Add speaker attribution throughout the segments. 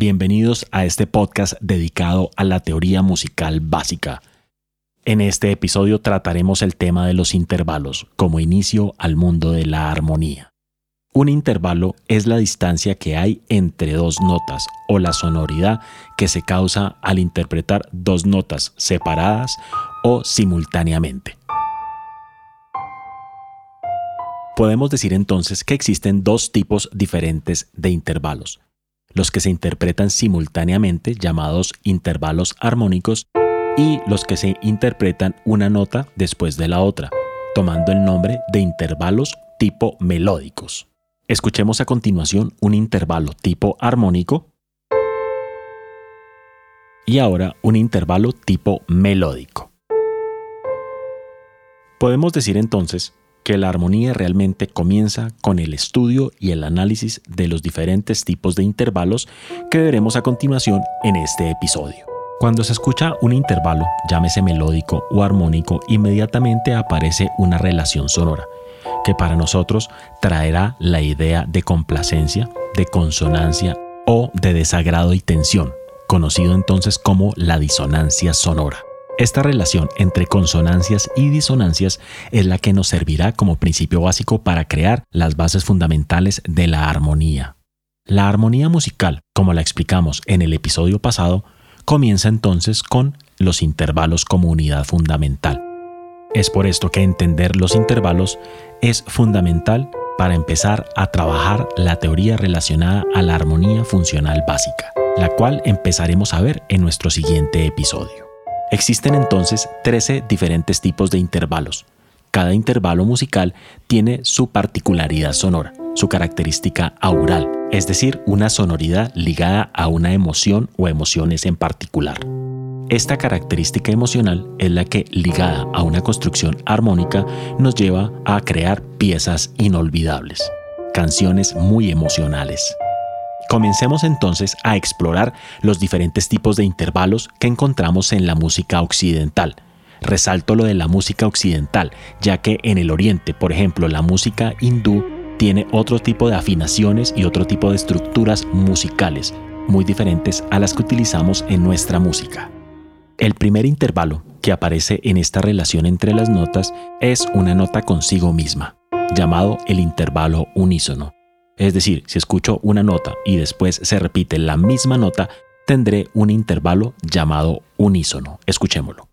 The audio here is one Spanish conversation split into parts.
Speaker 1: bienvenidos a este podcast dedicado a la teoría musical básica. En este episodio trataremos el tema de los intervalos como inicio al mundo de la armonía. Un intervalo es la distancia que hay entre dos notas o la sonoridad que se causa al interpretar dos notas separadas o simultáneamente. Podemos decir entonces que existen dos tipos diferentes de intervalos, los que se interpretan simultáneamente llamados intervalos armónicos y los que se interpretan una nota después de la otra, tomando el nombre de intervalos tipo melódicos. Escuchemos a continuación un intervalo tipo armónico y ahora un intervalo tipo melódico. Podemos decir entonces que la armonía realmente comienza con el estudio y el análisis de los diferentes tipos de intervalos que veremos a continuación en este episodio. Cuando se escucha un intervalo, llámese melódico o armónico, inmediatamente aparece una relación sonora, que para nosotros traerá la idea de complacencia, de consonancia o de desagrado y tensión, conocido entonces como la disonancia sonora. Esta relación entre consonancias y disonancias es la que nos servirá como principio básico para crear las bases fundamentales de la armonía. La armonía musical, como la explicamos en el episodio pasado, comienza entonces con los intervalos como unidad fundamental. Es por esto que entender los intervalos es fundamental para empezar a trabajar la teoría relacionada a la armonía funcional básica, la cual empezaremos a ver en nuestro siguiente episodio. Existen entonces 13 diferentes tipos de intervalos. Cada intervalo musical tiene su particularidad sonora, su característica aural, es decir, una sonoridad ligada a una emoción o emociones en particular. Esta característica emocional es la que, ligada a una construcción armónica, nos lleva a crear piezas inolvidables, canciones muy emocionales. Comencemos entonces a explorar los diferentes tipos de intervalos que encontramos en la música occidental. Resalto lo de la música occidental, ya que en el oriente, por ejemplo, la música hindú tiene otro tipo de afinaciones y otro tipo de estructuras musicales, muy diferentes a las que utilizamos en nuestra música. El primer intervalo que aparece en esta relación entre las notas es una nota consigo misma, llamado el intervalo unísono. Es decir, si escucho una nota y después se repite la misma nota, tendré un intervalo llamado unísono. Escuchémoslo.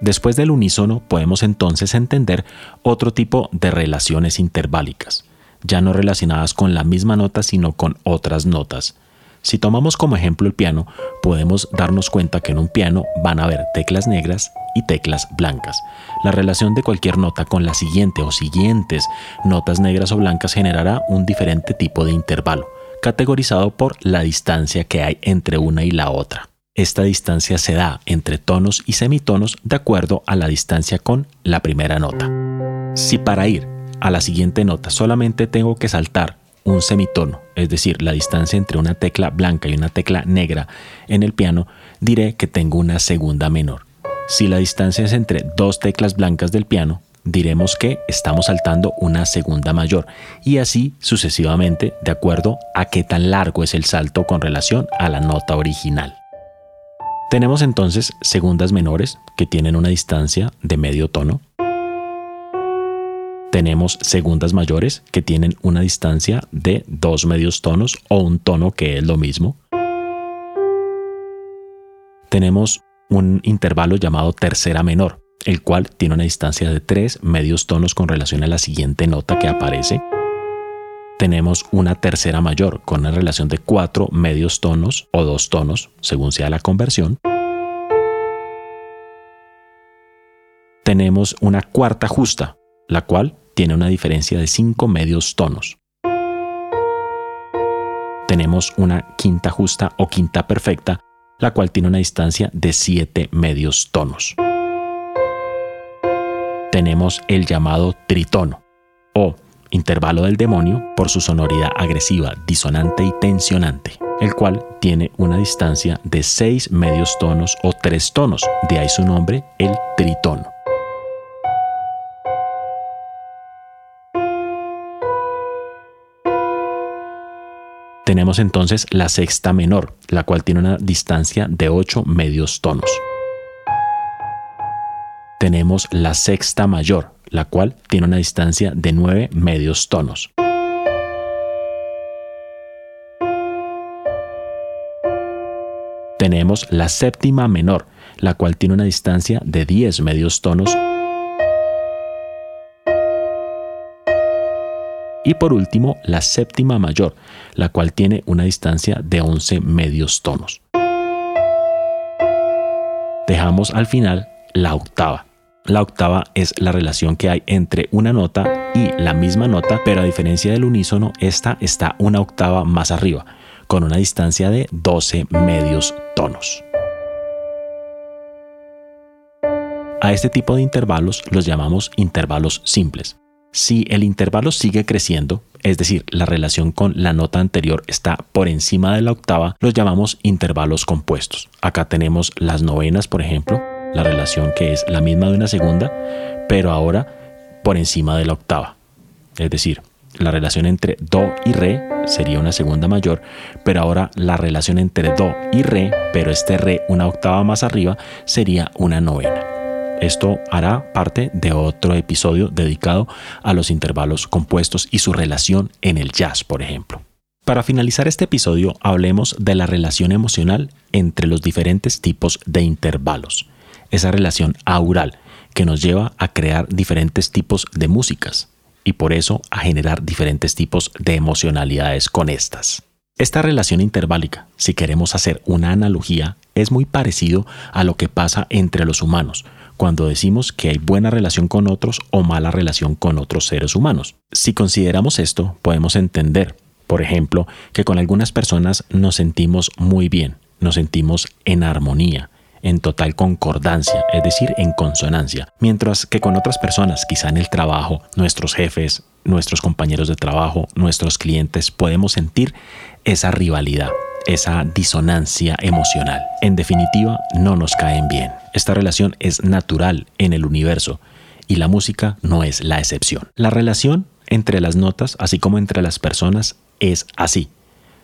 Speaker 1: Después del unísono podemos entonces entender otro tipo de relaciones interválicas, ya no relacionadas con la misma nota sino con otras notas. Si tomamos como ejemplo el piano, podemos darnos cuenta que en un piano van a haber teclas negras y teclas blancas. La relación de cualquier nota con la siguiente o siguientes notas negras o blancas generará un diferente tipo de intervalo, categorizado por la distancia que hay entre una y la otra. Esta distancia se da entre tonos y semitonos de acuerdo a la distancia con la primera nota. Si para ir a la siguiente nota solamente tengo que saltar un semitono, es decir, la distancia entre una tecla blanca y una tecla negra en el piano, diré que tengo una segunda menor. Si la distancia es entre dos teclas blancas del piano, diremos que estamos saltando una segunda mayor y así sucesivamente de acuerdo a qué tan largo es el salto con relación a la nota original. Tenemos entonces segundas menores que tienen una distancia de medio tono, tenemos segundas mayores que tienen una distancia de dos medios tonos o un tono que es lo mismo. Tenemos un intervalo llamado tercera menor, el cual tiene una distancia de tres medios tonos con relación a la siguiente nota que aparece. Tenemos una tercera mayor con una relación de cuatro medios tonos o dos tonos, según sea la conversión. Tenemos una cuarta justa, la cual tiene una diferencia de 5 medios tonos. Tenemos una quinta justa o quinta perfecta, la cual tiene una distancia de 7 medios tonos. Tenemos el llamado tritono o intervalo del demonio por su sonoridad agresiva, disonante y tensionante, el cual tiene una distancia de 6 medios tonos o 3 tonos, de ahí su nombre, el tritono. Tenemos entonces la sexta menor, la cual tiene una distancia de 8 medios tonos. Tenemos la sexta mayor, la cual tiene una distancia de 9 medios tonos. Tenemos la séptima menor, la cual tiene una distancia de 10 medios tonos. Y por último, la séptima mayor, la cual tiene una distancia de 11 medios tonos. Dejamos al final la octava. La octava es la relación que hay entre una nota y la misma nota, pero a diferencia del unísono, esta está una octava más arriba, con una distancia de 12 medios tonos. A este tipo de intervalos los llamamos intervalos simples. Si el intervalo sigue creciendo, es decir, la relación con la nota anterior está por encima de la octava, los llamamos intervalos compuestos. Acá tenemos las novenas, por ejemplo, la relación que es la misma de una segunda, pero ahora por encima de la octava. Es decir, la relación entre Do y Re sería una segunda mayor, pero ahora la relación entre Do y Re, pero este Re una octava más arriba, sería una novena. Esto hará parte de otro episodio dedicado a los intervalos compuestos y su relación en el jazz, por ejemplo. Para finalizar este episodio, hablemos de la relación emocional entre los diferentes tipos de intervalos esa relación aural que nos lleva a crear diferentes tipos de músicas y por eso a generar diferentes tipos de emocionalidades con estas. Esta relación interválica, si queremos hacer una analogía, es muy parecido a lo que pasa entre los humanos, cuando decimos que hay buena relación con otros o mala relación con otros seres humanos. Si consideramos esto, podemos entender, por ejemplo, que con algunas personas nos sentimos muy bien, nos sentimos en armonía, en total concordancia, es decir, en consonancia, mientras que con otras personas, quizá en el trabajo, nuestros jefes, nuestros compañeros de trabajo, nuestros clientes, podemos sentir esa rivalidad, esa disonancia emocional. En definitiva, no nos caen bien. Esta relación es natural en el universo y la música no es la excepción. La relación entre las notas, así como entre las personas, es así.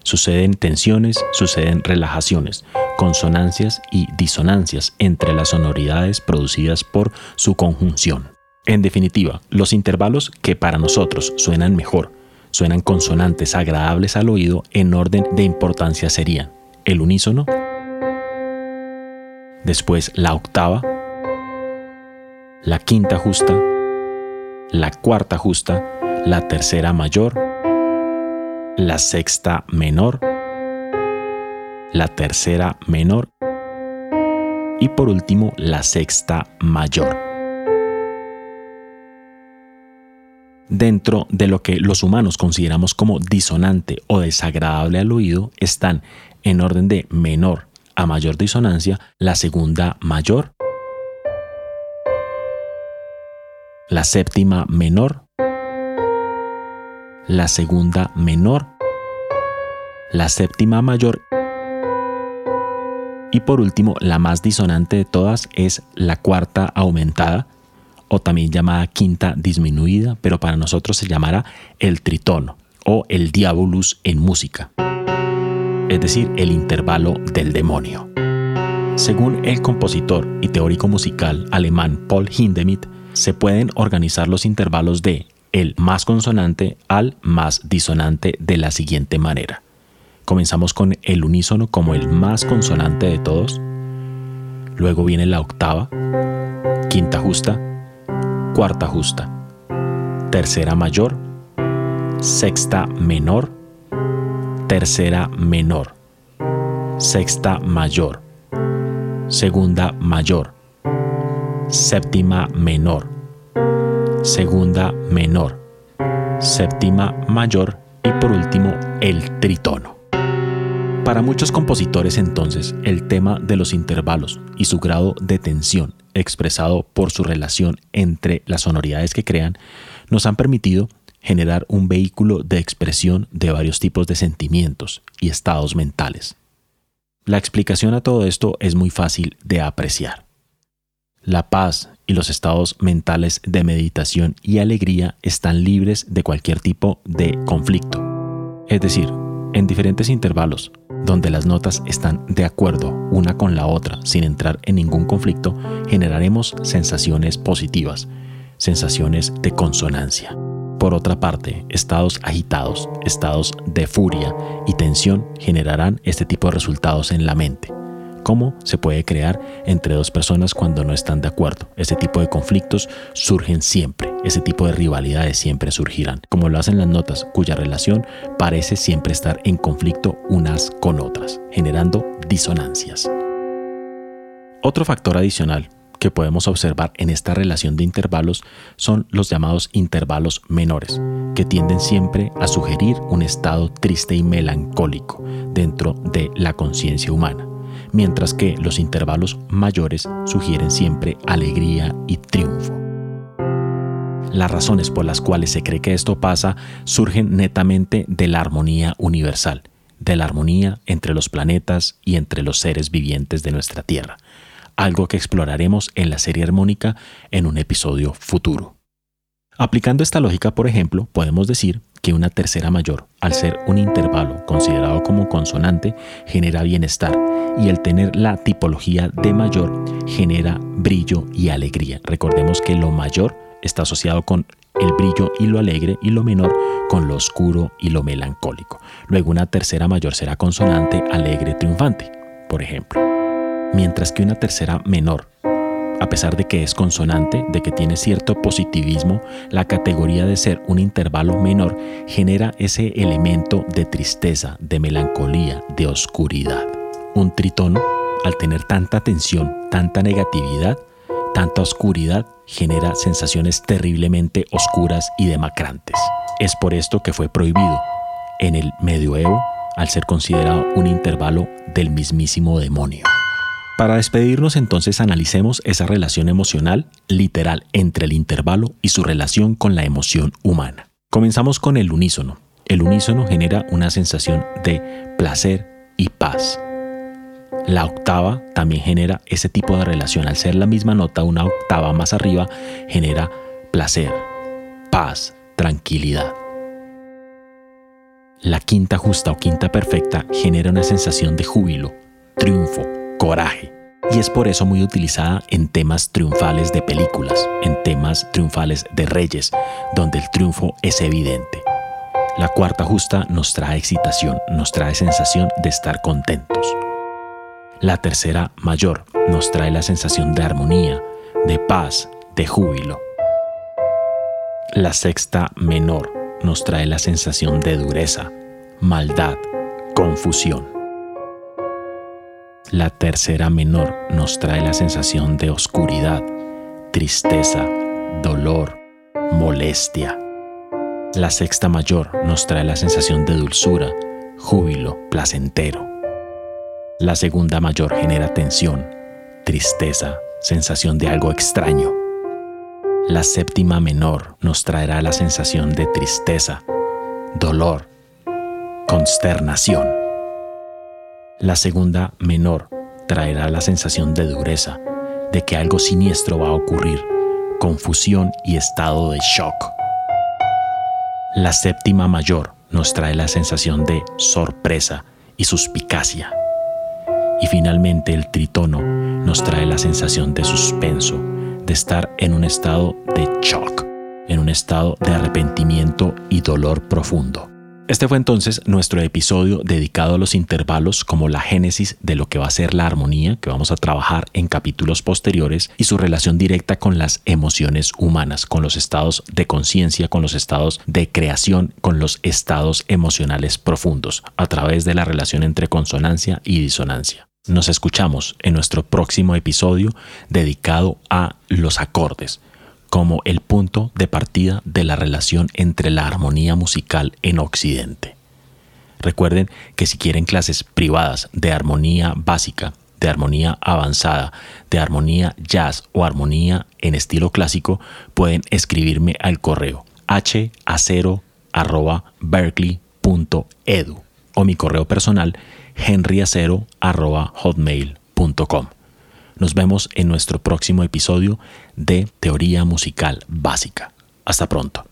Speaker 1: Suceden tensiones, suceden relajaciones, consonancias y disonancias entre las sonoridades producidas por su conjunción. En definitiva, los intervalos que para nosotros suenan mejor, suenan consonantes agradables al oído en orden de importancia serían el unísono, después la octava, la quinta justa, la cuarta justa, la tercera mayor, la sexta menor, la tercera menor y por último la sexta mayor. Dentro de lo que los humanos consideramos como disonante o desagradable al oído están en orden de menor a mayor disonancia la segunda mayor, la séptima menor, la segunda menor, la séptima mayor y por último la más disonante de todas es la cuarta aumentada o también llamada quinta disminuida, pero para nosotros se llamará el tritono o el diabolus en música, es decir, el intervalo del demonio. Según el compositor y teórico musical alemán Paul Hindemith, se pueden organizar los intervalos de el más consonante al más disonante de la siguiente manera. Comenzamos con el unísono como el más consonante de todos. Luego viene la octava, quinta justa, cuarta justa, tercera mayor, sexta menor, tercera menor, sexta mayor, segunda mayor, séptima menor. Segunda menor, séptima mayor y por último el tritono. Para muchos compositores entonces, el tema de los intervalos y su grado de tensión expresado por su relación entre las sonoridades que crean, nos han permitido generar un vehículo de expresión de varios tipos de sentimientos y estados mentales. La explicación a todo esto es muy fácil de apreciar. La paz y los estados mentales de meditación y alegría están libres de cualquier tipo de conflicto. Es decir, En diferentes intervalos, donde las notas están de acuerdo una con la otra sin entrar en ningún conflicto, generaremos sensaciones positivas, sensaciones de consonancia. Por otra parte, estados agitados, estados de furia y tensión generarán este tipo de resultados en la mente. ¿Cómo se puede crear entre dos personas cuando no están de acuerdo? Ese tipo de conflictos surgen siempre, ese tipo de rivalidades siempre surgirán, como lo hacen las notas, cuya relación parece siempre estar en conflicto unas con otras, generando disonancias. Otro factor adicional que podemos observar en esta relación de intervalos son los llamados intervalos menores, que tienden siempre a sugerir un estado triste y melancólico dentro de la conciencia humana, mientras que los intervalos mayores sugieren siempre alegría y triunfo. Las razones por las cuales se cree que esto pasa surgen netamente de la armonía universal, de la armonía entre los planetas y entre los seres vivientes de nuestra Tierra algo que exploraremos en la serie armónica en un episodio futuro. Aplicando esta lógica, por ejemplo, podemos decir que una tercera mayor, al ser un intervalo considerado como consonante, genera bienestar y el tener la tipología de mayor genera brillo y alegría. Recordemos que lo mayor está asociado con el brillo y lo alegre y lo menor con lo oscuro y lo melancólico. Luego una tercera mayor será consonante alegre triunfante, por ejemplo mientras que una tercera menor. A pesar de que es consonante, de que tiene cierto positivismo, la categoría de ser un intervalo menor genera ese elemento de tristeza, de melancolía, de oscuridad. Un tritono, al tener tanta tensión, tanta negatividad, tanta oscuridad, genera sensaciones terriblemente oscuras y demacrantes. Es por esto que fue prohibido en el medioevo al ser considerado un intervalo del mismísimo demonio. Para despedirnos entonces analicemos esa relación emocional literal entre el intervalo y su relación con la emoción humana. Comenzamos con el unísono. El unísono genera una sensación de placer y paz. La octava también genera ese tipo de relación. Al ser la misma nota, una octava más arriba, genera placer, paz, tranquilidad. La quinta justa o quinta perfecta genera una sensación de júbilo, triunfo, coraje. Y es por eso muy utilizada en temas triunfales de películas, en temas triunfales de reyes, donde el triunfo es evidente. La cuarta justa nos trae excitación, nos trae sensación de estar contentos. La tercera mayor nos trae la sensación de armonía, de paz, de júbilo. La sexta menor nos trae la sensación de dureza, maldad, confusión. La tercera menor nos trae la sensación de oscuridad, tristeza, dolor, molestia. La sexta mayor nos trae la sensación de dulzura, júbilo, placentero. La segunda mayor genera tensión, tristeza, sensación de algo extraño. La séptima menor nos traerá la sensación de tristeza, dolor, consternación. La segunda, menor, traerá la sensación de dureza, de que algo siniestro va a ocurrir, confusión y estado de shock. La séptima mayor nos trae la sensación de sorpresa y suspicacia. Y finalmente el tritono nos trae la sensación de suspenso, de estar en un estado de shock, en un estado de arrepentimiento y dolor profundo. Este fue entonces nuestro episodio dedicado a los intervalos como la génesis de lo que va a ser la armonía que vamos a trabajar en capítulos posteriores y su relación directa con las emociones humanas, con los estados de conciencia, con los estados de creación, con los estados emocionales profundos, a través de la relación entre consonancia y disonancia. Nos escuchamos en nuestro próximo episodio dedicado a los acordes como el punto de partida de la relación entre la armonía musical en Occidente. Recuerden que si quieren clases privadas de armonía básica, de armonía avanzada, de armonía jazz o armonía en estilo clásico, pueden escribirme al correo hacero@berkeley.edu o mi correo personal henryacero@hotmail.com. Nos vemos en nuestro próximo episodio de Teoría Musical Básica. Hasta pronto.